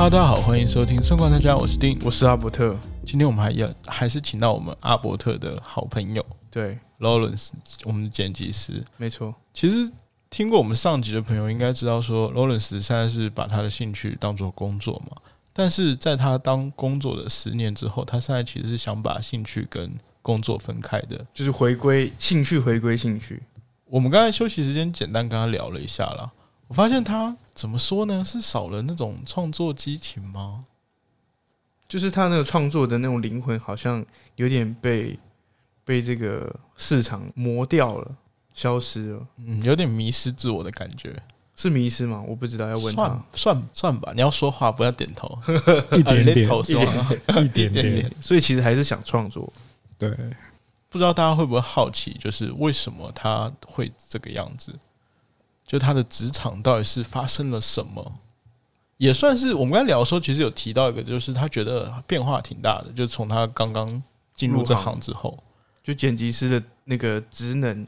哈喽，大家好，欢迎收听《生观大家》，我是丁。我是阿伯特，今天我们还要还是请到我们阿伯特的好朋友对，Lawrence，我们的剪辑师。没错，其实听过我们上集的朋友应该知道说，Lawrence 现在是把他的兴趣当做工作嘛。但是在他当工作的十年之后，他现在其实是想把兴趣跟工作分开的。就是回归兴趣，回归兴趣。我们刚才休息时间简单跟他聊了一下啦，我发现他怎么说呢？是少了那种创作激情吗？就是他那个创作的那种灵魂，好像有点被被这个市场磨掉了，消失了，嗯，有点迷失自我的感觉。是迷失吗？我不知道，要问算他。算算吧，你要说话不要点头，一点点，头说话一点点一点点，所以其实还是想创作。对，不知道大家会不会好奇，就是为什么他会这个样子？就他的职场到底是发生了什么？也算是我们刚才聊的时候，其实有提到一个，就是他觉得变化挺大的，就从他刚刚进入这行之后，就剪辑师的那个职能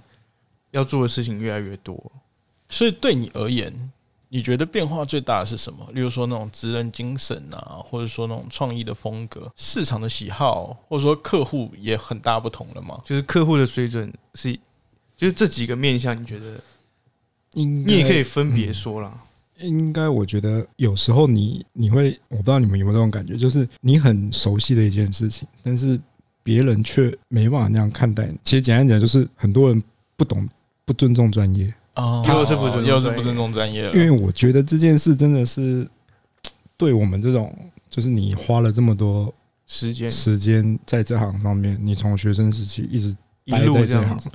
要做的事情越来越多。所以对你而言，你觉得变化最大的是什么？例如说那种职人精神啊，或者说那种创意的风格、市场的喜好，或者说客户也很大不同了吗？就是客户的水准是，就是这几个面向，你觉得应你也可以分别说啦。应该，我觉得有时候你你会，我不知道你们有没有这种感觉，就是你很熟悉的一件事情，但是别人却没办法那样看待你。其实简单讲，就是很多人不懂、不尊重专业。哦又是不尊重又是专业不尊重专业了，因为我觉得这件事真的是对我们这种，就是你花了这么多时间时间在这行上面，你从学生时期一直一待路这样子在这行，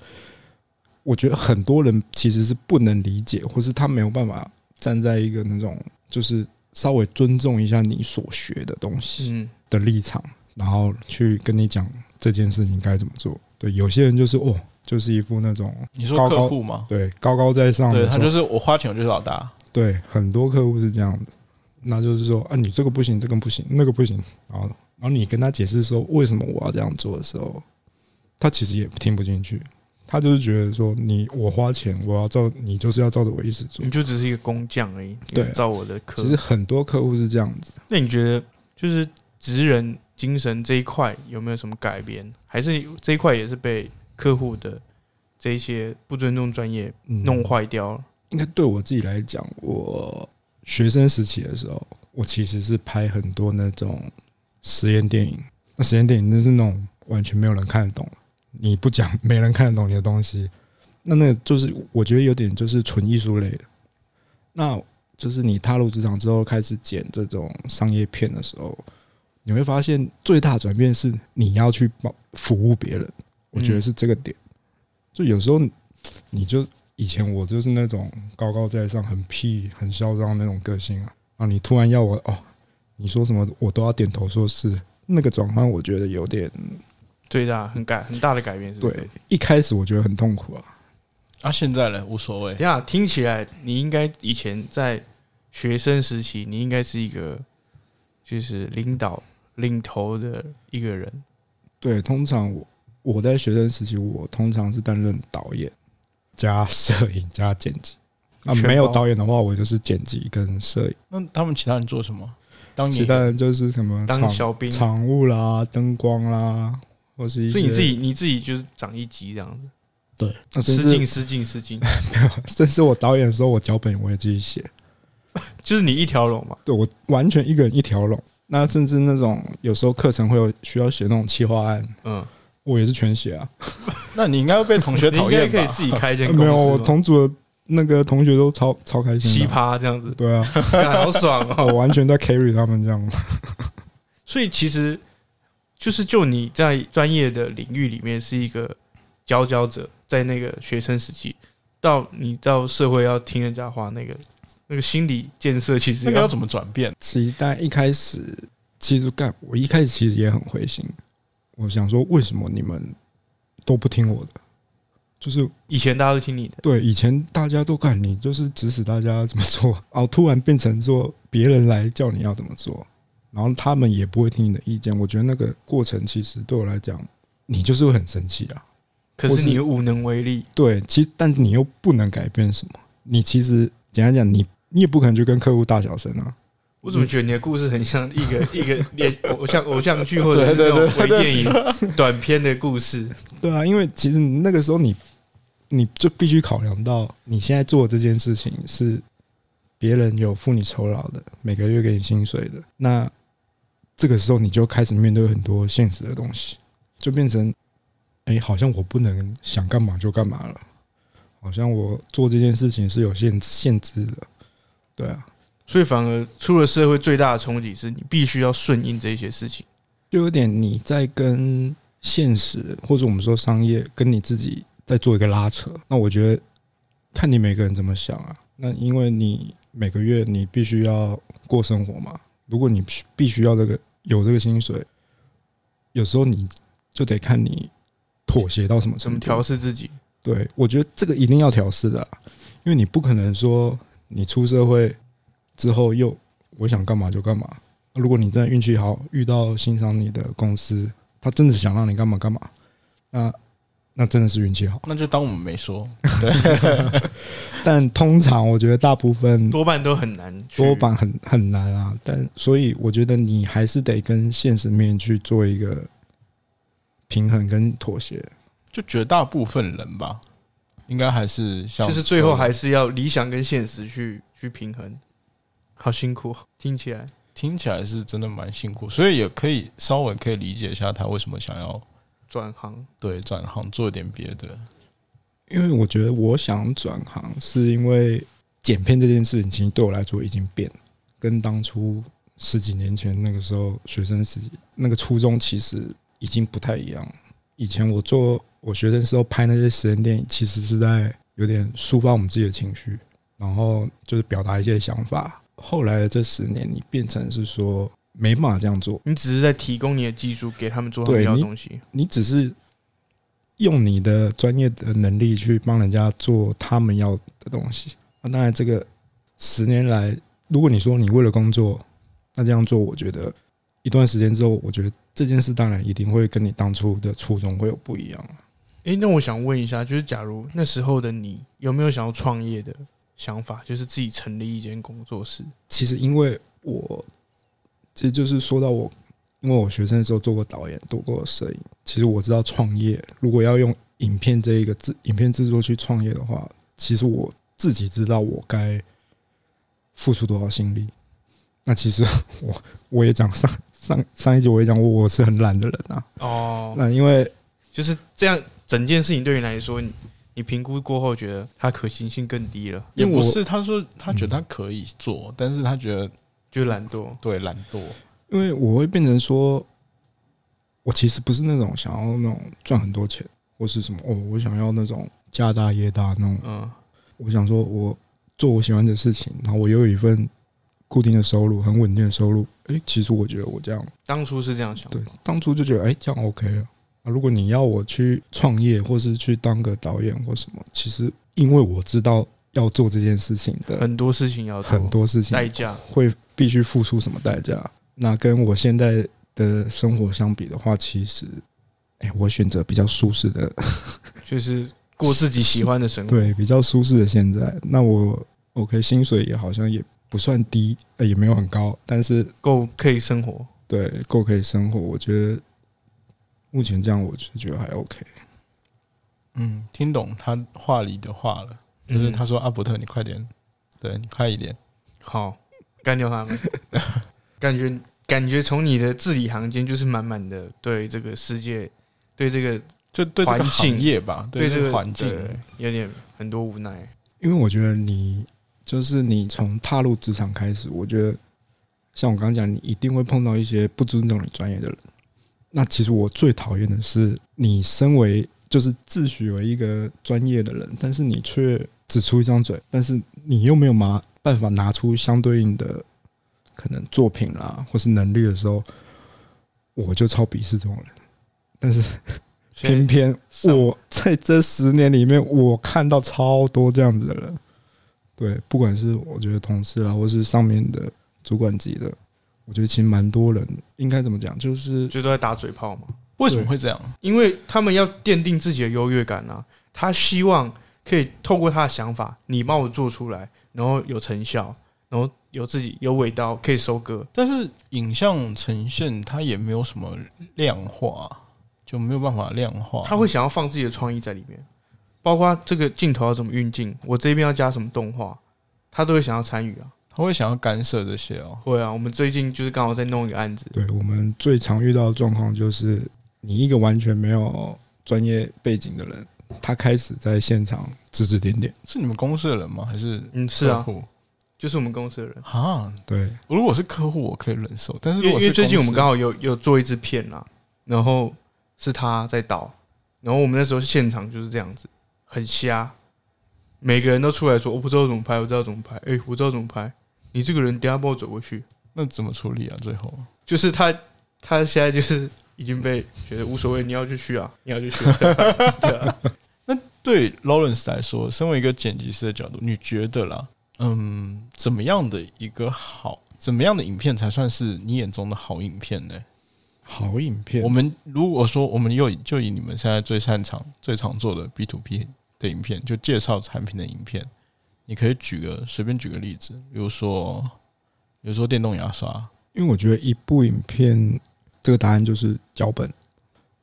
我觉得很多人其实是不能理解，或是他没有办法站在一个那种就是稍微尊重一下你所学的东西嗯，的立场，然后去跟你讲这件事情该怎么做。对，有些人就是哦，就是一副那种你说高高客户吗？对高高在上的对，他就是我花钱我就是老大，对很多客户是这样子，那就是说啊，你这个不行，这个不行，那个不行，然后然后你跟他解释说为什么我要这样做的时候，他其实也听不进去，他就是觉得说你我花钱，我要照你就是要照着我意思做你。就只是一个工匠而已，对照我的课其。实很多客户是这样子，那你觉得就是职人精神这一块有没有什么改变？还是这一块也是被客户的这一些不尊重专业嗯弄坏掉了？应该对我自己来讲，我学生时期的时候，我其实是拍很多那种实验电影。那实验电影那是那种完全没有人看得懂，你不讲没人看得懂你的东西。那那就是我觉得有点就是纯艺术类的。那就是你踏入职场之后开始剪这种商业片的时候，你会发现最大转变是你要去帮服务别人。我觉得是这个点。就有时候你就以前我就是那种高高在上、很屁、很嚣张那种个性啊，啊，你突然要我哦，你说什么我都要点头说是，那个转换我觉得有点最大很改很大的改变是对。一开始我觉得很痛苦啊，啊，现在呢无所谓。等一，下听起来你应该以前在学生时期，你应该是一个就是领导领头的一个人。对，通常我我在学生时期，我通常是担任导演加摄影加剪辑。啊，没有导演的话，我就是剪辑跟摄影，那他们其他人做什么？当其他人就是什么场当小兵，场务啦、灯光啦，或是一些以你自己你自己就是长一级这样子，对，失敬失敬失敬，甚至 我导演的时候，我脚本我也自己写。就是你一条龙嘛。对我完全一个人一条龙。那甚至那种有时候课程会有需要写那种企划案，嗯，我也是全写啊。那你应该会被同学你应该讨厌吧？可以自己开一间公司吗，没有，我同组的那个同学都超超开心奇。葩这样子，对啊，好爽哦。我完全在 carry 他们这样。所以其实就是就你在专业的领域里面是一个佼佼者，在那个学生时期，到你到社会要听人家话，那个那个心理建设其实那个要怎么转变？其实但一开始，其实干我一开始其实也很灰心。我想说，为什么你们都不听我的？就是以前大家都听你的，对以前大家都干，你就是指使大家怎么做，然 后突然变成说别人来叫你要怎么做，然后他们也不会听你的意见。我觉得那个过程其实对我来讲，你就是会很生气啊。可是你又无能为力。对，其实但你又不能改变什么。你其实简单讲，你你也不可能去跟客户大小声啊。我怎么觉得你的故事很像一个 一个连偶像偶像剧或者是那种微电影短片的故事？对啊，因为其实那个时候你你就必须考量到你现在做的这件事情是别人有付你酬劳的，每个月给你薪水的，那这个时候你就开始面对很多现实的东西，就变成哎、好像我不能想干嘛就干嘛了，好像我做这件事情是有限限制的，对啊，所以反而出了社会最大的冲击是你必须要顺应这些事情。就有点你在跟现实或者我们说商业跟你自己在做一个拉扯。那我觉得看你每个人怎么想啊。那因为你每个月你必须要过生活嘛，如果你必须必须要这个有这个薪水，有时候你就得看你妥协到什么程度。怎么调试自己？对，我觉得这个一定要调试的啦，因为你不可能说你出社会之后又我想干嘛就干嘛。如果你真的运气好，遇到欣赏你的公司，他真的想让你干嘛干嘛，那那真的是运气好。那就当我们没说。但通常我觉得大部分多半都很难，多半很很难啊。但所以我觉得你还是得跟现实面去做一个平衡跟妥协。就绝大部分人吧，应该还是像，就是最后还是要理想跟现实去去平衡。好辛苦，听起来听起来是真的蛮辛苦，所以也可以稍微可以理解一下他为什么想要转行对转行做点别的。因为我觉得我想转行，是因为剪片这件事情，其实对我来说已经变了，跟当初十几年前那个时候学生时期那个初衷其实已经不太一样。以前我做我学生时候拍那些实验电影，其实是在有点抒发我们自己的情绪，然后就是表达一些想法。后来的这十年，你变成是说没办法这样做，你只是在提供你的技术给他们做他们要的东西。你只是用你的专业的能力去帮人家做他们要的东西。那当然，这个十年来，如果你说你为了工作，那这样做，我觉得一段时间之后，我觉得这件事当然一定会跟你当初的初衷会有不一样啊。诶，那我想问一下，就是假如那时候的你有没有想要创业的想法，就是自己成立一间工作室？其实因为我，其实就是说到我，因为我学生的时候做过导演，做过摄影，其实我知道创业如果要用影片这一个制影片制作去创业的话，其实我自己知道我该付出多少心力。那其实我我也讲上上上一集我也讲过，我是很懒的人啊。哦，那因为就是这样，整件事情对你来说，你你评估过后觉得它可行性更低了，因为我也不是，他说他觉得他可以做，但是他觉得就懒惰。对懒惰，因为我会变成说，我其实不是那种想要那种赚很多钱，或是什么哦，我想要那种家大业大那种。嗯，我想说，我做我喜欢的事情，然后我又有一份固定的收入，很稳定的收入。诶，其实我觉得我这样，当初是这样想。对，当初就觉得诶，这样 OK 了。啊，如果你要我去创业，或是去当个导演或什么，其实因为我知道要做这件事情的很多事情要做很多事情代价，会必须付出什么代价？那跟我现在的生活相比的话，其实，哎、我选择比较舒适的，就是过自己喜欢的生活。对，比较舒适的现在。那我 OK，薪水也好像也不算低，呃也没有很高，但是够可以生活。对够可以生活。我觉得目前这样，我是觉得还 OK。嗯，听懂他话里的话了，就是嗯。他说阿伯特，你快点，对你快一点，好干掉他们，感觉感觉从你的字里行间就是满满的对这个世界，对这个就对这个环境行业吧，对这个环境，有点很多无奈。因为我觉得你就是你从踏入职场开始，我觉得像我刚刚讲，你一定会碰到一些不尊重你专业的人。那其实我最讨厌的是，你身为就是自诩为一个专业的人，但是你却只出一张嘴，但是你又没有拿办法拿出相对应的可能作品啦，或是能力的时候，我就超鄙视这种人。但是偏偏我在这十年里面，我看到超多这样子的人。对，不管是我觉得同事啦，或是上面的主管级的，我觉得其实蛮多人，应该怎么讲，就是就都在打嘴炮嘛，为什么会这样？因为他们要奠定自己的优越感啊。他希望可以透过他的想法，你帮我做出来，然后有成效，然后有自己有尾刀可以收割。但是影像呈现它也没有什么量化，就没有办法量化。他会想要放自己的创意在里面，包括这个镜头要怎么运镜，我这边要加什么动画，他都会想要参与啊。他会想要干涉这些哦。会啊，我们最近就是刚好在弄一个案子，对我们最常遇到的状况就是，你一个完全没有专业背景的人，他开始在现场指指点点。是你们公司的人吗？还是嗯，是啊，就是我们公司的人。啊？对，如果是客户，我可以忍受，但是因为如果是因为最近我们刚好有有做一支片啦，然后是他在导，然后我们那时候现场就是这样子，很瞎，每个人都出来说我不知道怎么拍，我不知道怎么拍，哎、我知道怎么拍，你这个人等一下帮我走过去，那怎么处理啊？最后就是他他现在就是已经被觉得无所谓，你要就去啊，你要就去，对啊，对 Lawrence 来说，身为一个剪辑师的角度，你觉得啦，嗯，怎么样的一个好，怎么样的影片才算是你眼中的好影片呢？好影片？我，们如果说我们又就以你们现在最擅长、最常做的 B to B 的影片，就介绍产品的影片，你可以举个随便举个例子，比如说，比如说电动牙刷，因为我觉得一部影片这个答案就是脚本。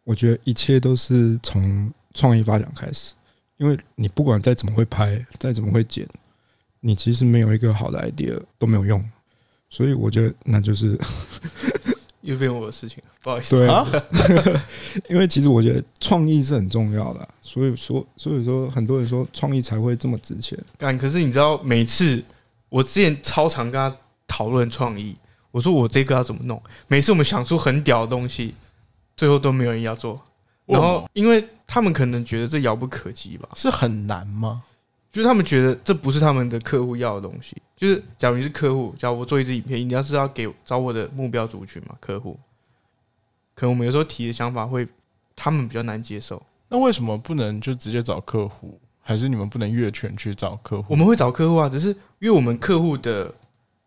我觉得一切都是从创意发想开始，因为你不管再怎么会拍，再怎么会剪，你其实没有一个好的 idea 都没有用。所以我觉得那就是 又变我的事情了，不好意思，对啊，因为其实我觉得创意是很重要的啊、所以说所以说很多人说创意才会这么值钱。但，可是你知道，每次我之前超常跟他讨论创意，我说我这个要怎么弄，每次我们想出很屌的东西，最后都没有人要做。然后，因为他们可能觉得这遥不可及吧，是很难吗？就是他们觉得这不是他们的客户要的东西。就是假如你是客户，假如我做一支影片，你要是要给找我的目标族群嘛，客户，可能我们有时候提的想法会他们比较难接受。那为什么不能就直接找客户？还是你们不能越权去找客户？我们会找客户啊，只是因为我们客户的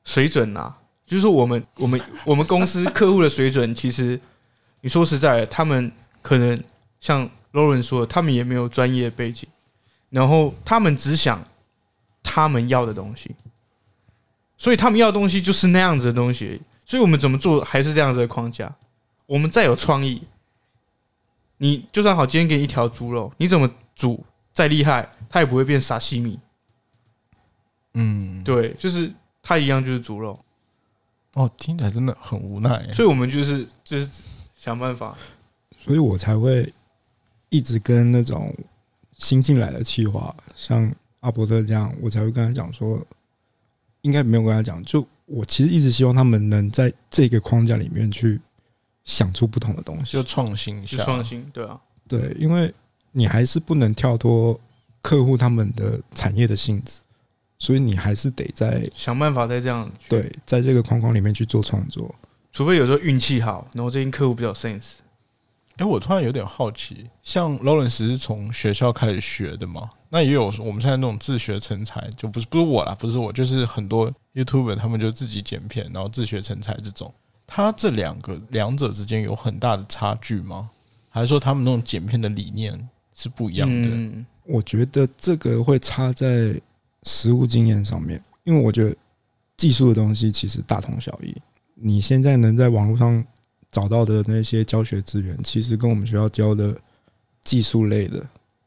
水准啊，就是我们我们我们公司客户的水准，其实你说实在的，他们可能像 Lauren 说的，他们也没有专业背景，然后他们只想他们要的东西，所以他们要的东西就是那样子的东西。所以我们怎么做还是这样子的框架。我们再有创意，你就算好，今天给你一条猪肉，你怎么煮再厉害，它也不会变沙西米。嗯，对，就是它一样就是猪肉，哦，听起来真的很无奈耶。所以我们就是就是想办法。所以我才会一直跟那种新进来的企划，像阿伯特这样，我才会跟他讲说，应该没有跟他讲，就我其实一直希望他们能在这个框架里面去想出不同的东西就。创新一下，就创新，对啊，对，因为你还是不能跳脱客户他们的产业的性质，所以你还是得在想办法再这样。，对在这个框框里面去做创作。除非有时候运气好，然后最近客户比较 sense，哎、我突然有点好奇，像 Lawrence 是从学校开始学的吗？那也有我们现在那种自学成才，就不是不是我啦，不是我，就是很多 YouTuber 他们就自己剪片，然后自学成才这种。他这两个两者之间有很大的差距吗？还是说他们那种剪片的理念是不一样的？嗯，我觉得这个会差在实务经验上面，因为我觉得技术的东西其实大同小异。你现在能在网络上找到的那些教学资源，其实跟我们学校教的技术类的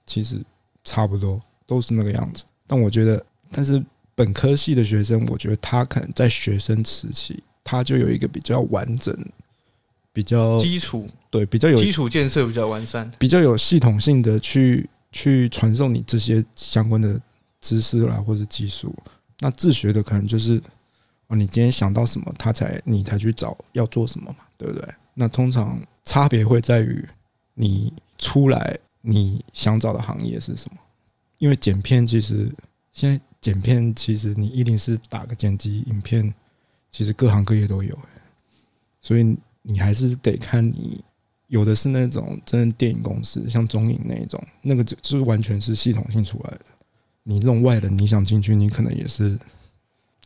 其实差不多，都是那个样子。但我觉得，但是本科系的学生，我觉得他可能在学生时期，他就有一个比较完整、比较基础对比较有基础建设比较完善。比较有系统性的去去传授你这些相关的知识啦，或者技术。那自学的可能就是哦，你今天想到什么，他才你才去找要做什么嘛，对不对？那通常差别会在于你出来你想找的行业是什么，因为剪片其实现在剪片其实你一定是打个剪辑影片，其实各行各业都有，所以你还是得看你有的是那种真的电影公司，像中影那一种，那个就是完全是系统性出来的。你弄外人，你想进去，你可能也是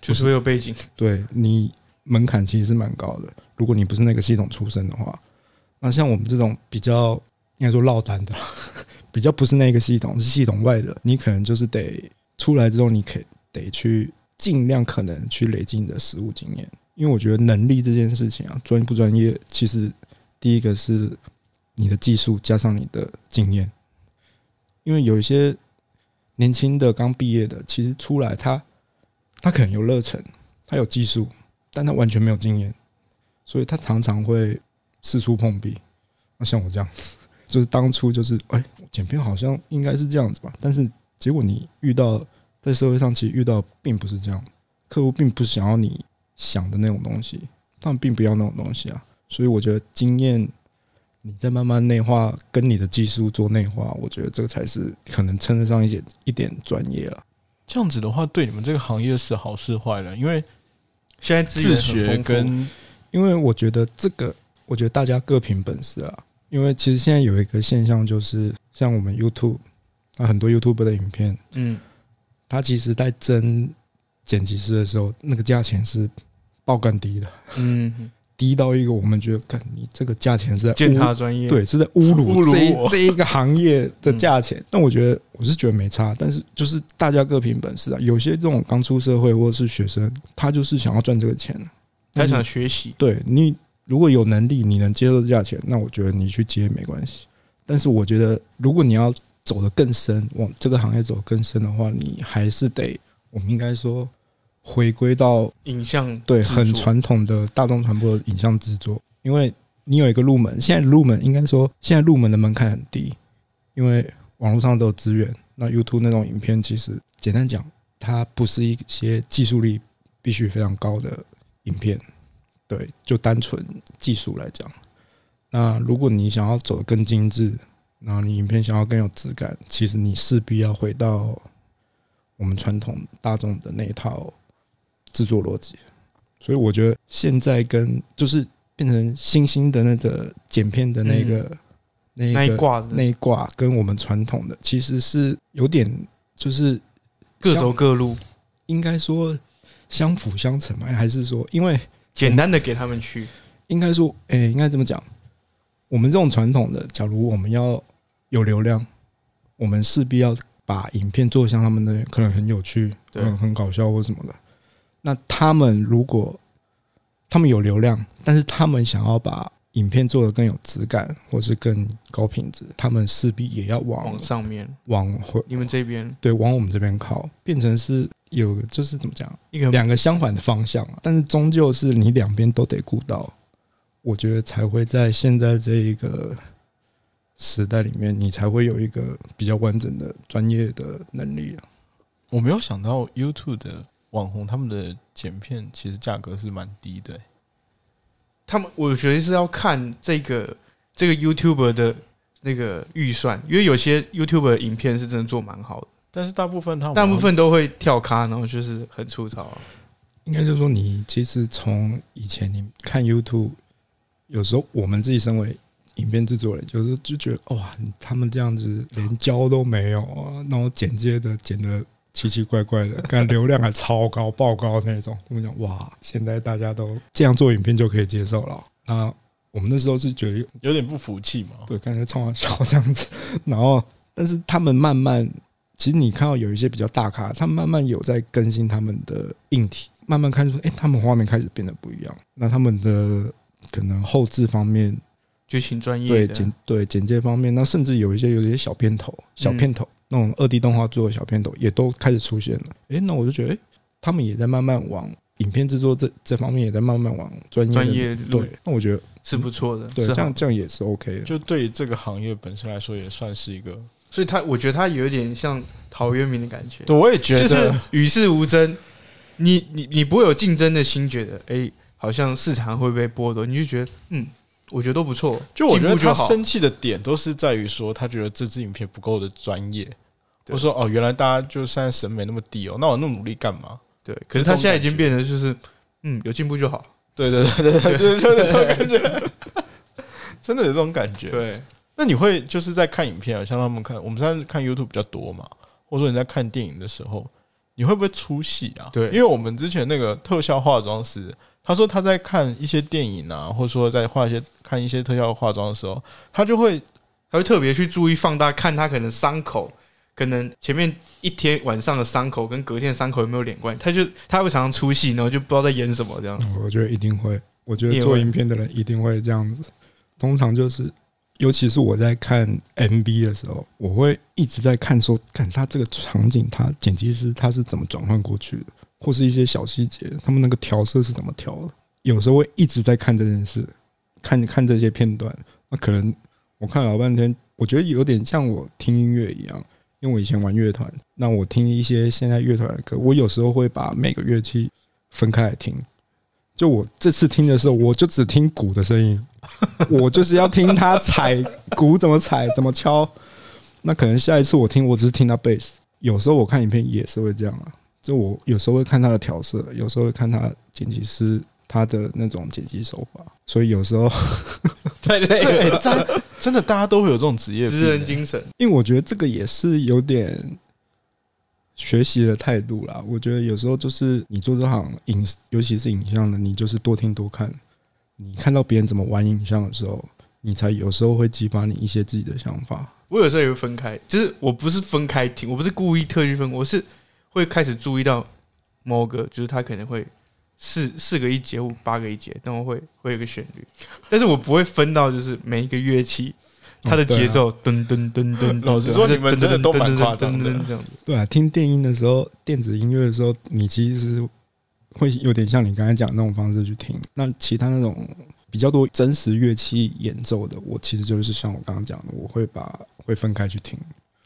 就是会有背景，对你门槛其实是蛮高的。如果你不是那个系统出身的话，那像我们这种比较应该说落单的，比较不是那个系统，是系统外的，你可能就是得出来之后，你可以得去尽量可能去累积你的实务经验，因为我觉得能力这件事情啊，专不专业，其实第一个是你的技术加上你的经验，因为有一些年轻的刚毕业的，其实出来他他可能有热忱，他有技术，但他完全没有经验，所以他常常会四处碰壁。那像我这样，就是当初就是哎，剪片好像应该是这样子吧，但是结果你遇到在社会上其实遇到并不是这样，客户并不想要你想的那种东西，他们并不要那种东西啊。所以我觉得经验你再慢慢内化，跟你的技术做内化，我觉得这个才是可能称得上一点一点专业了。这样子的话，对你们这个行业是好是坏的？因为现在自学跟因为我觉得这个，我觉得大家各凭本事啊。因为其实现在有一个现象，就是像我们 YouTube，啊很多 YouTube 的影片，嗯，它其实在争剪辑师的时候，那个价钱是爆干低的，嗯，低到一个我们觉得，看你这个价钱是在践踏专业，，对，是在侮 侮辱辱这一这一个行业的价钱。但我觉得，我是觉得没差，但是就是大家各凭本事啊。有些这种刚出社会或者是学生，他就是想要赚这个钱。他想学习，对你如果有能力，你能接受这价钱，那我觉得你去接没关系。但是我觉得，如果你要走得更深，往这个行业走更深的话，你还是得，我们应该说回归到影像对很传统的大众传播的影像制作，因为你有一个入门，现在入门应该说现在入门的门槛很低，因为网络上都有资源。那 YouTube 那种影片，其实简单讲，它不是一些技术力必须非常高的影片，对，就单纯技术来讲。那如果你想要走得更精致，然后你影片想要更有质感，其实你势必要回到我们传统大众的那一套制作逻辑。所以我觉得现在跟就是变成新兴的那个剪片的那个、那那一那一挂，跟我们传统的其实是有点就是各走各路，应该说相辅相成嘛，还是说因为简单的给他们去，应该说，诶、应该怎么讲，我们这种传统的，假如我们要有流量，我们势必要把影片做得像他们那样，可能很有趣，对。很很搞笑或什么的。那他们如果他们有流量，但是他们想要把影片做得更有质感，或是更高品质，他们势必也要往往上面，往回你们这边对往我们这边靠，变成是有就是怎么讲？一个两个相反的方向啊，但是终究是你两边都得顾到，我觉得才会在现在这一个时代里面，你才会有一个比较完整的专业的能力啊。我没有想到 YouTube 的网红他们的剪片其实价格是蛮低的、欸他们我觉得是要看这个这个 YouTuber 的那个预算，因为有些 YouTuber 的影片是真的做蛮好的，但是大部分他们大部分都会跳咖，然后就是很粗糙啊。应该就是说，你其实从以前你看 YouTube，有时候我们自己身为影片制作人，有时候就觉得哇，他们这样子连胶都没有啊，然后剪接的剪的奇奇怪怪的，看流量还超高、爆高那种。我们讲哇，现在大家都这样做影片就可以接受了。那我们那时候是觉得有点不服气嘛。对，感觉冲他笑这样子。然后，但是他们慢慢，其实你看到有一些比较大咖，他们慢慢有在更新他们的硬体，慢慢看出，哎、他们画面开始变得不一样。那他们的可能后置方面，剧情专业对简对简介方面，那甚至有一些有一些小片头、小片头、那种二 D 动画做的小片头，也都开始出现了。哎、那我就觉得，哎、他们也在慢慢往影片制作这这方面也在慢慢往专业专业对，那我觉得是不错的，对，这样这样也是 OK 的。就对这个行业本身来说，也算是一个。所以他我觉得他有一点像陶渊明的感觉，对，我也觉得就，是与世无争，你你你不会有竞争的心，觉得哎、好像市场会被剥夺，你就觉得嗯，我觉得都不错，就我觉得他生气的点都是在于说，他觉得这支影片不够的专业。对我说哦，原来大家就现在审美那么低哦，那我那么努力干嘛？对，可是他现在已经变成就是嗯，有进步就好，对对对对对对，就是这种感觉，真的有这种感觉。对，那你会就是在看影片啊，像他们看，我们现在看 YouTube 比较多嘛，或者说你在看电影的时候，你会不会出戏啊？对因为我们之前那个特效化妆师，他说他在看一些电影啊，或者说在画一些看一些特效化妆的时候，他就会他会特别去注意放大，看他可能伤口可能前面一天晚上的伤口跟隔天的伤口有没有连贯，他就他会常常出戏，然后就不知道在演什么这样。我觉得一定会，我觉得做影片的人一定会这样子。通常就是，尤其是我在看 MV 的时候，我会一直在看说，看他这个场景，他剪辑师他是怎么转换过去的，或是一些小细节，他们那个调色是怎么调的。有时候会一直在看这件事，看看这些片段。那可能我看了老半天，我觉得有点像我听音乐一样，因为我以前玩乐团，那我听一些现在乐团的歌，我有时候会把每个乐器分开来听。就我这次听的时候，我就只听鼓的声音，我就是要听他踩鼓怎么踩，怎么敲。那可能下一次我听，我只是听他贝斯。有时候我看影片也是会这样啊，就我有时候会看他的调色，有时候会看他剪辑师他的那种剪辑手法，所以有时候，太累这哎、了，真真的大家都会有这种职业、职人欸精神。因为我觉得这个也是有点学习的态度啦。我觉得有时候就是你做这行影，尤其是影像的，你就是多听多看。你看到别人怎么玩影像的时候，你才有时候会激发你一些自己的想法。我有时候也会分开，就是我不是分开听，我不是故意特意分，我是会开始注意到某个，就是他可能会四四个一节或八个一节，但我会会有个旋律，但是我不会分到就是每一个乐器它的节奏噔噔噔噔噔。老实说你们真的都蛮夸张的噔噔噔噔这样子。对啊，听电音的时候，电子音乐的时候，你其实是会有点像你刚才讲的那种方式去听。那其他那种比较多真实乐器演奏的，我其实就是像我刚刚讲的，我会把会分开去听。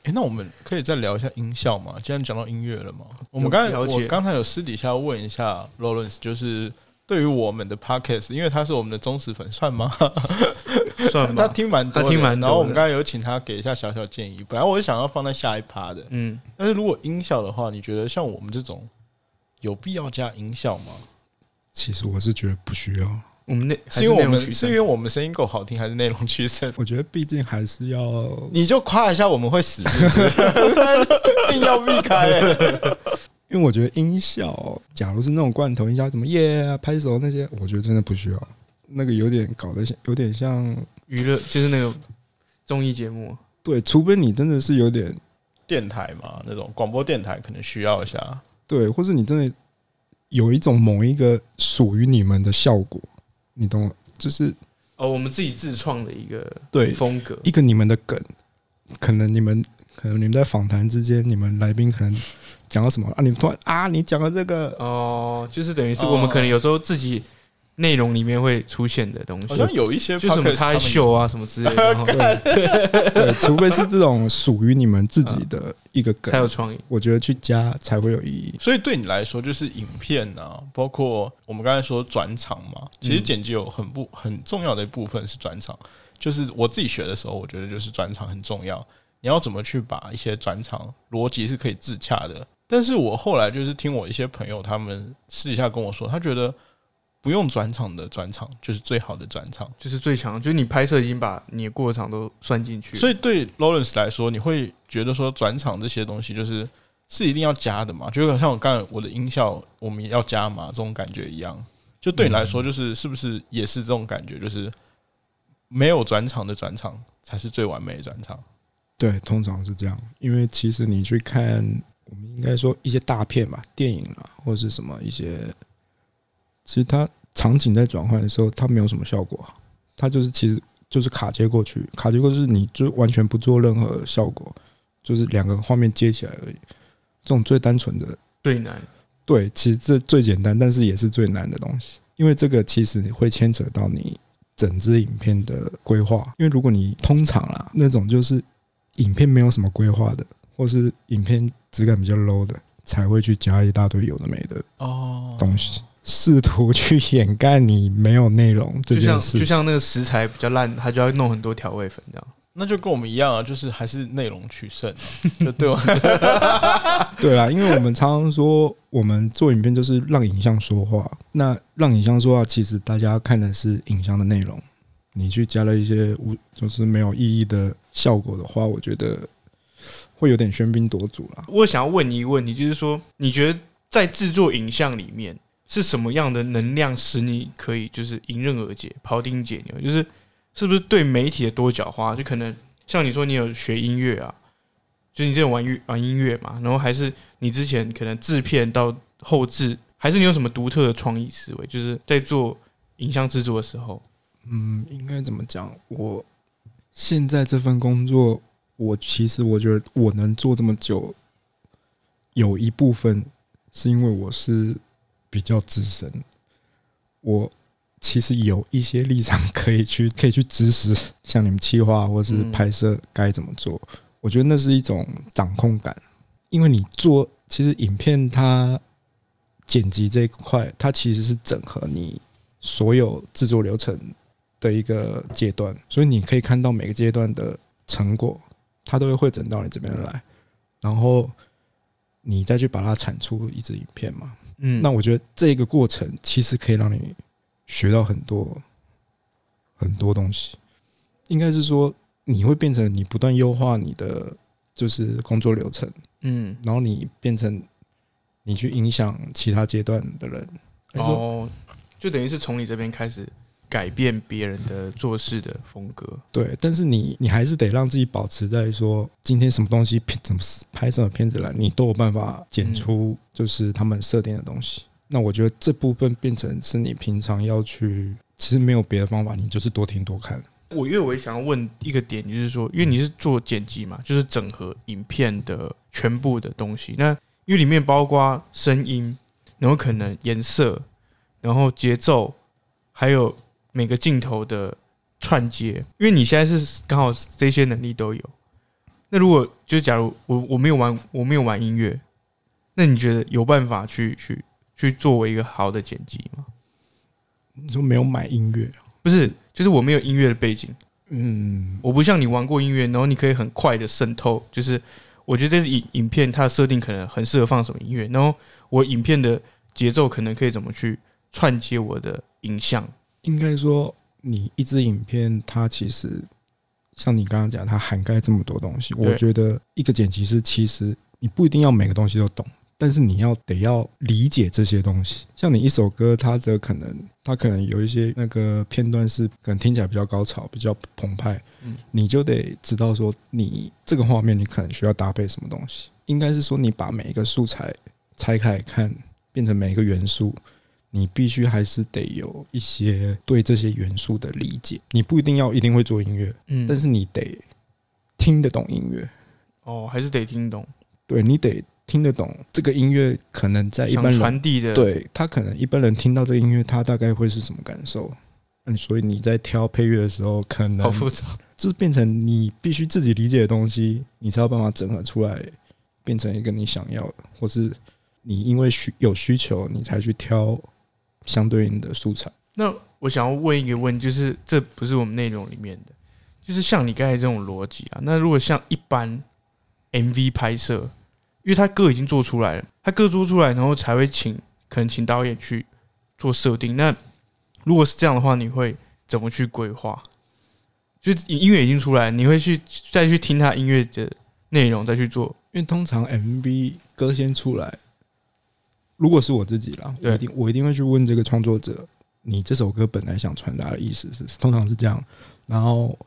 哎、那我们可以再聊一下音效嘛？既然讲到音乐了嘛，我们刚才我刚才有私底下问一下 Lawrence，就是对于我们的 podcast，因为他是我们的忠实粉，算吗？他 算吧，听蛮多，他听蛮多然后我们刚才有请他给一下小小建议，本来我是想要放在下一趴的，嗯，但是如果音效的话，你觉得像我们这种有必要加音效吗？其实我是觉得不需要，我们那是因为我们是因为我们声音够好听，还是内容取胜？我觉得毕竟还是要你就夸一下我们会死，是不是？硬要避开、欸。因为我觉得音效，假如是那种罐头音效，什么耶啊、拍手那些，我觉得真的不需要。那个有点搞得像，有点像娱乐就是那个综艺节目，对，除非你真的是有点电台嘛，那种广播电台可能需要一下。对，或是你真的有一种某一个属于你们的效果，你懂我？就是哦，我们自己自创的一个对风格，一个你们的梗，可能你们可能你们在访谈之间，你们来宾可能讲到什么啊，你们突然啊，你讲了这个，哦，就是等于是我们可能有时候自己内容里面会出现的东西好，像有一些就什么他秀啊什么之类的，对对，除非是这种属于你们自己的一个梗，才有创意。我觉得去加才会有意义。所以对你来说，就是影片啊，包括我们刚才说转场嘛，其实剪辑有很不很重要的一部分是转场。就是我自己学的时候，我觉得就是转场很重要。你要怎么去把一些转场逻辑是可以自洽的？但是我后来就是听我一些朋友他们私底下跟我说，他觉得不用转场的转场就是最好的转场。就是最强，就是你拍摄已经把你的过场都算进去了，所以对 Lawrence 来说，你会觉得说转场这些东西就是是一定要加的嘛？就有点像我刚才我的音效，我们也要加嘛，这种感觉一样。就对你来说，就是是不是也是这种感觉？就是没有转场的转场才是最完美的转场。对，通常是这样，因为其实你去看，我们应该说一些大片吧，电影啊，或者是什么一些，其实它场景在转换的时候，它没有什么效果啊，它就是其实就是卡接过去，卡接过去是你就完全不做任何效果，就是两个画面接起来而已。这种最单纯的，最难。对，其实这最简单，但是也是最难的东西，因为这个其实会牵扯到你整支影片的规划。因为如果你通常啊那种就是影片没有什么规划的，或是影片质感比较 low 的，才会去加一大堆有的没的哦东西，试图去掩盖你没有内容这就像件事情。就像那个食材比较烂，他就要弄很多调味粉这样。那就跟我们一样啊，就是还是内容取胜、啊。就对我 对啊，因为我们常常说，我们做影片就是让影像说话。那让影像说话，其实大家看的是影像的内容。你去加了一些无就是没有意义的效果的话，我觉得会有点喧宾夺主啦。我想要问你一个问题，就是说，你觉得在制作影像里面是什么样的能量使你可以就是迎刃而解、庖丁解牛？就是是不是对媒体的多角化？就可能像你说，你有学音乐啊，就你这种玩乐玩音乐嘛，然后还是你之前可能制片到后制，还是你有什么独特的创意思维，就是在做影像制作的时候，嗯，应该怎么讲？我现在这份工作，我其实我觉得我能做这么久，有一部分是因为我是比较资深，我其实有一些立场可以去 可以去支持像你们企划或是嗯。拍摄该怎么做。我觉得那是一种掌控感，因为你做其实影片它剪辑这一块，它其实是整合你所有制作流程的一个阶段，所以你可以看到每个阶段的成果，它都会汇整到你这边来，然后你再去把它产出一支影片嘛。嗯，那我觉得这个过程其实可以让你学到很多很多东西，应该是说你会变成你不断优化你的就是工作流程，嗯，然后你变成你去影响其他阶段的人。哎说哦，就等于是从你这边开始改变别人的做事的风格，对，但是你你还是得让自己保持在说，今天什么东西片怎么拍什么片子来，你都有办法剪出就是他们设定的东西。那我觉得这部分变成是你平常要去，其实没有别的方法，你就是多听多看。我因为我也想要问一个点，就是说，因为你是做剪辑嘛，就是整合影片的全部的东西。那因为里面包括声音，然后可能颜色，然后节奏，还有每个镜头的串接。因为你现在是刚好这些能力都有。那如果就假如我我没有玩我没有玩音乐，那你觉得有办法去去去作为一个好的剪辑吗？你说没有买音乐，不是，就是我没有音乐的背景。嗯，我不像你玩过音乐，然后你可以很快的渗透。就是我觉得这是影影片它的设定可能很适合放什么音乐，然后我影片的节奏可能可以怎么去串接我的影像。应该说你一支影片，它其实像你刚刚讲，它涵盖这么多东西。我觉得一个剪辑师其实你不一定要每个东西都懂，但是你要得要理解这些东西。像你一首歌，它的可能它可能有一些那个片段是可能听起来比较高潮、比较澎湃，嗯你就得知道说你这个画面你可能需要搭配什么东西。应该是说你把每一个素材拆开来看，变成每一个元素。你必须还是得有一些对这些元素的理解，你不一定要一定会做音乐，嗯但是你得听得懂音乐，哦，还是得听懂对你得听得懂这个音乐，可能在一般人传递的。，对他可能一般人听到这个音乐，他大概会是什么感受？嗯，所以你在挑配乐的时候，可能好复杂。就是变成你必须自己理解的东西，你才有办法整合出来，变成一个你想要的，或是你因为需有需求，你才去挑相对应的素材。那我想要问一个问题，就是这不是我们内容里面的，就是像你刚才这种逻辑啊。那如果像一般 MV 拍摄，因为他歌已经做出来了，他歌做出来，然后才会请可能请导演去做设定。那如果是这样的话，你会怎么去规划？就音乐已经出来，你会去再去听他音乐的内容，再去做。因为通常 MV 歌先出来，如果是我自己啦，我一定我一定会去问这个创作者，你这首歌本来想传达的意思是？通常是这样。然后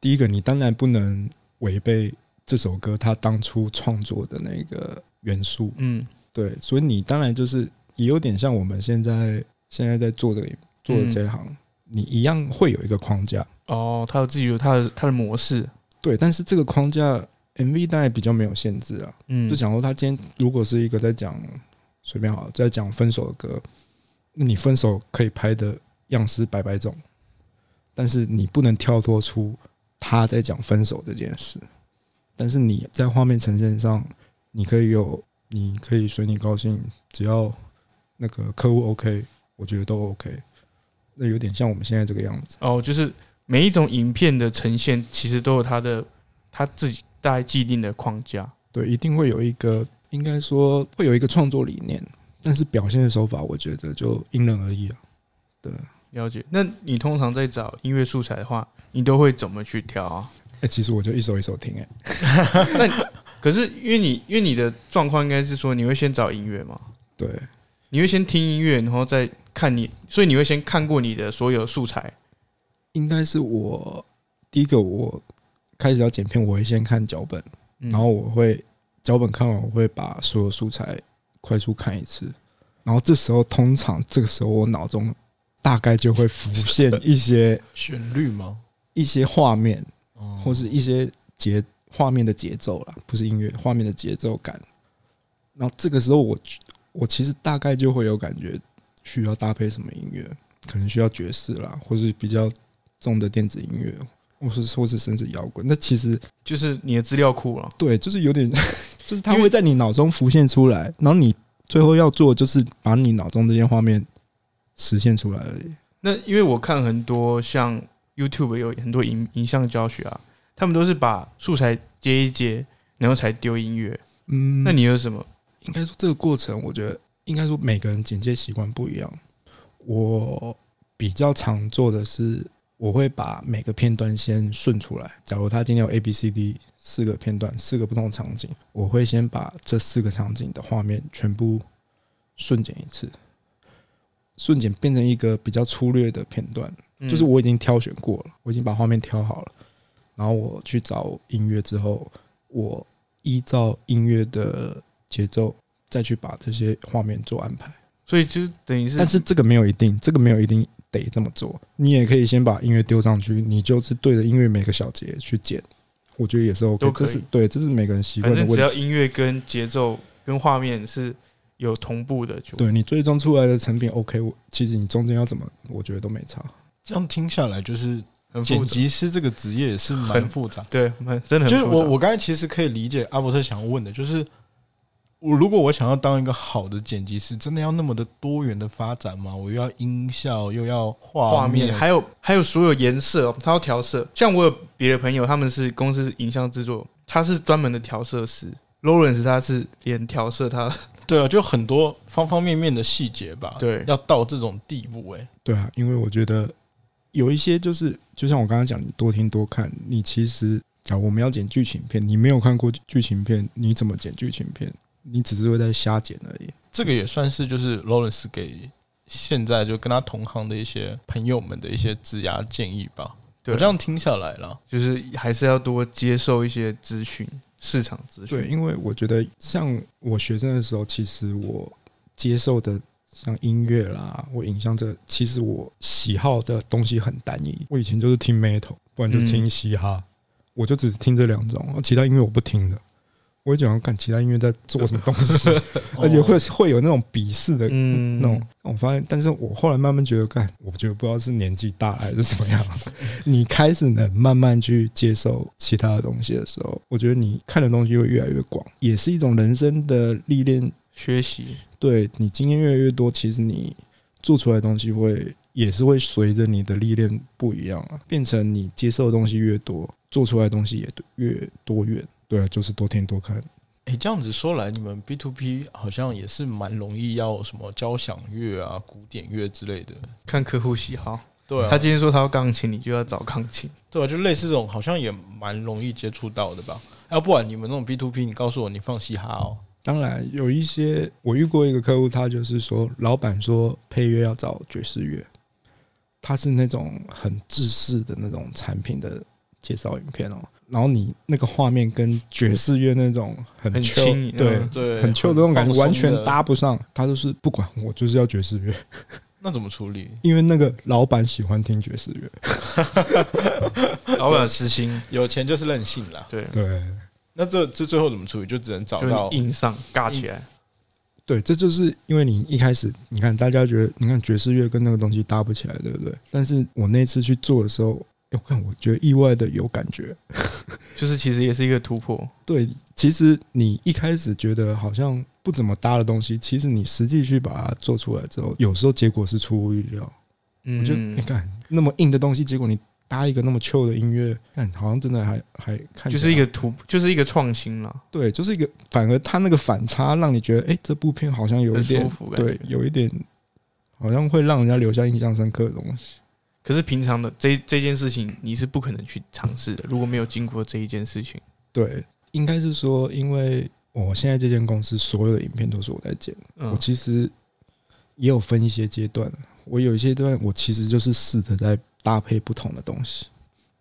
第一个，你当然不能违背这首歌他当初创作的那个元素，嗯，对，所以你当然就是也有点像我们现在现在在做这个做的这一行，你一样会有一个框架，哦，他有自己有他的他的模式。对，但是这个框架 MV 当然比较没有限制啊。嗯，就讲说他今天如果是一个在讲随便好了在讲分手的歌，那你分手可以拍的样式百百种，但是你不能跳脱出他在讲分手这件事。但是你在画面呈现上，你可以有，你可以随你高兴，只要那个客户 OK，我觉得都 OK。那有点像我们现在这个样子。哦，就是每一种影片的呈现，其实都有它的他自己大概既定的框架。对，一定会有一个，应该说会有一个创作理念，但是表现的手法，我觉得就因人而异啊。对，了解。那你通常在找音乐素材的话，你都会怎么去挑啊？哎、其实我就一首一首听、哎，可是因为你因为你的状况应该是说，你会先找音乐嘛？对，你会先听音乐，然后再看你，所以你会先看过你的所有素材。应该是我第一个我开始要剪片，我会先看脚本，嗯然后我会脚本看完，我会把所有素材快速看一次，然后这时候通常这个时候我脑中大概就会浮现一些 旋律吗？一些画面，哦或是一些节画面的节奏啦，不是音乐，画面的节奏感。然后这个时候我我其实大概就会有感觉，需要搭配什么音乐，可能需要爵士啦，或是比较重的电子音乐，或是说是甚至摇滚。那其实就是你的资料库了。对，就是有点，就是它会在你脑中浮现出来，然后你最后要做就是把你脑中这些画面实现出来而已。那因为我看很多像 YouTube 有很多影影像教学啊，他们都是把素材接一接，然后才丢音乐。嗯，那你有什么？应该说这个过程，我觉得应该说每个人剪接习惯不一样。我比较常做的是，我会把每个片段先顺出来。假如他今天有 A、B、C、D 四个片段，四个不同场景，我会先把这四个场景的画面全部顺剪一次，顺剪变成一个比较粗略的片段。嗯就是我已经挑选过了，我已经把画面挑好了，然后我去找音乐之后，我依照音乐的节奏再去把这些画面做安排。所以就等于是，但是这个没有一定，这个没有一定得这么做，你也可以先把音乐丢上去，你就是对着音乐每个小节去剪，我觉得也是 OK，都可以这是对，这是每个人习惯反的问题。只要音乐跟节奏跟画面是有同步的，就对你最终出来的成品 OK，我其实你中间要怎么，我觉得都没差。这样听下来，就是。剪辑师这个职业也是蛮复杂。对，蛮真的很就是我我刚才其实可以理解阿伯特想要问的，就是我如果我想要当一个好的剪辑师，真的要那么的多元的发展吗？我又要音效，又要画画面，还有还有所有颜色哦，它要调色。像我有别的朋友，他们是公司影像制作，他是专门的调色师。Lawrence 他是连调色他 对啊，就很多方方面面的细节吧。对要到这种地步、欸，对啊，因为我觉得有一些就是，就像我刚刚讲，你多听多看，你其实，假如我们要剪剧情片，你没有看过剧情片，你怎么剪剧情片？你只是会在瞎剪而已。这个也算是就是 Lawrence 给现在就跟他同行的一些朋友们的一些职涯建议吧。对我这样听下来了，就是还是要多接受一些资讯，市场资讯。对，因为我觉得像我学生的时候，其实我接受的像音乐啦，我影像这，其实我喜好的东西很单一。我以前就是听 metal，不然就是听嘻哈，我就只听这两种，其他音乐我不听的。我喜欢看其他音乐在做什么东西，而且会会有那种鄙视的嗯那种。我发现，但是我后来慢慢觉得，干，我觉得不知道是年纪大还是怎么样，你开始能慢慢去接受其他的东西的时候，我觉得你看的东西会越来越广，也是一种人生的历练。学习，对你经验越来越多，其实你做出来的东西会也是会随着你的历练不一样啊，变成你接受的东西越多，做出来的东西也越多元。对啊，就是多听多看。哎、这样子说来，你们 B to B 好像也是蛮容易要什么交响乐啊、古典乐之类的。看客户喜好。对啊，他今天说他要钢琴，你就要找钢琴。对啊，就类似这种，好像也蛮容易接触到的吧。要不然你们那种 B to B，你告诉我你放嘻哈哦，当然有一些，我遇过一个客户，他就是说，老板说配乐要找爵士乐，他是那种很制式的那种产品的介绍影片哦。然后你那个画面跟爵士乐那种很轻对，嗯对，很 chill 的那种感觉，完全。搭不上。他就是不管我就是要爵士乐，那怎么处理？因为那个老板喜欢听爵士乐。老板私心，有钱就是任性啦。对，对那这这最后怎么处理？就只能找就到硬上尬起来。对，这就是因为你一开始，你看大家觉得，你看爵士乐跟那个东西搭不起来，对不对？但是我那次去做的时候，哎我看我觉得意外的有感觉。就是其实也是一个突破。对，其实你一开始觉得好像不怎么搭的东西，其实你实际去把它做出来之后，有时候结果是出乎预料。我觉得嗯你，看那么硬的东西，结果你搭一个那么 chill 的音乐，看好像真的还还看就是一个突，就是一个创新了。对，就是一个反而它那个反差让你觉得，哎、这部片好像有一点对，有一点好像会让人家留下印象深刻的东西。可是平常的这这件事情，你是不可能去尝试的。如果没有经过这一件事情，对，应该是说，因为我现在这间公司所有的影片都是我在剪，我嗯，其实也有分一些阶段，我有一些阶段我其实就是试着在搭配不同的东西，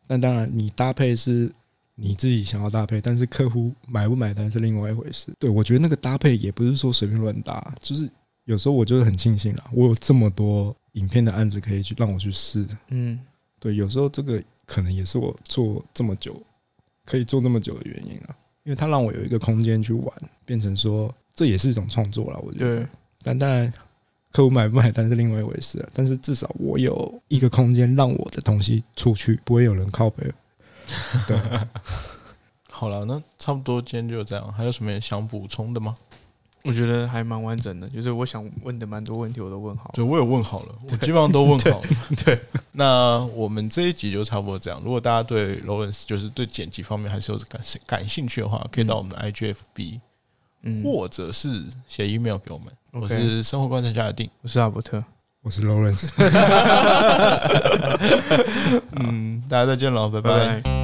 但当然你搭配是你自己想要搭配，但是客户买不买单是另外一回事。对我觉得那个搭配也不是说随便乱搭，就是有时候我就是很庆幸啊，我有这么多影片的案子可以去让我去试。嗯，对，有时候这个可能也是我做这么久可以做这么久的原因啊，因为它让我有一个空间去玩，变成说这也是一种创作了。我觉得，，但当然客户买不买单是另外一回事啊。但是至少我有一个空间让我的东西出去，不会有人靠背。对，好了，那差不多今天就这样。还有什么想补充的吗？我觉得还蛮完整的，就是我想问的蛮多问题我都问好了。对，我有问好了，我基本上都问好了。对，那我们这一集就差不多这样。如果大家对 Lawrence 就是对剪辑方面还是有感感兴趣的话，可以到我们的 IGFB，、嗯，或者是写 email 给我们。我是生活观察家的定。我是阿伯特，我是 Lawrence。嗯，大家再见了，拜拜拜。